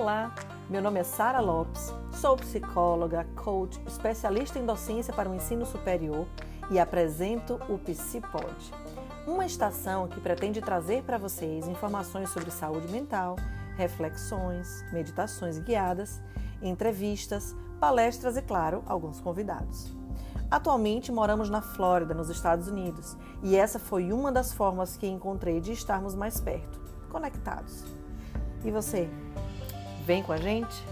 Olá, meu nome é Sara Lopes, sou psicóloga, coach, especialista em docência para o ensino superior e apresento o Psipod, uma estação que pretende trazer para vocês informações sobre saúde mental, reflexões, meditações guiadas, entrevistas, palestras e, claro, alguns convidados. Atualmente moramos na Flórida, nos Estados Unidos, e essa foi uma das formas que encontrei de estarmos mais perto, conectados. E você? Vem com a gente?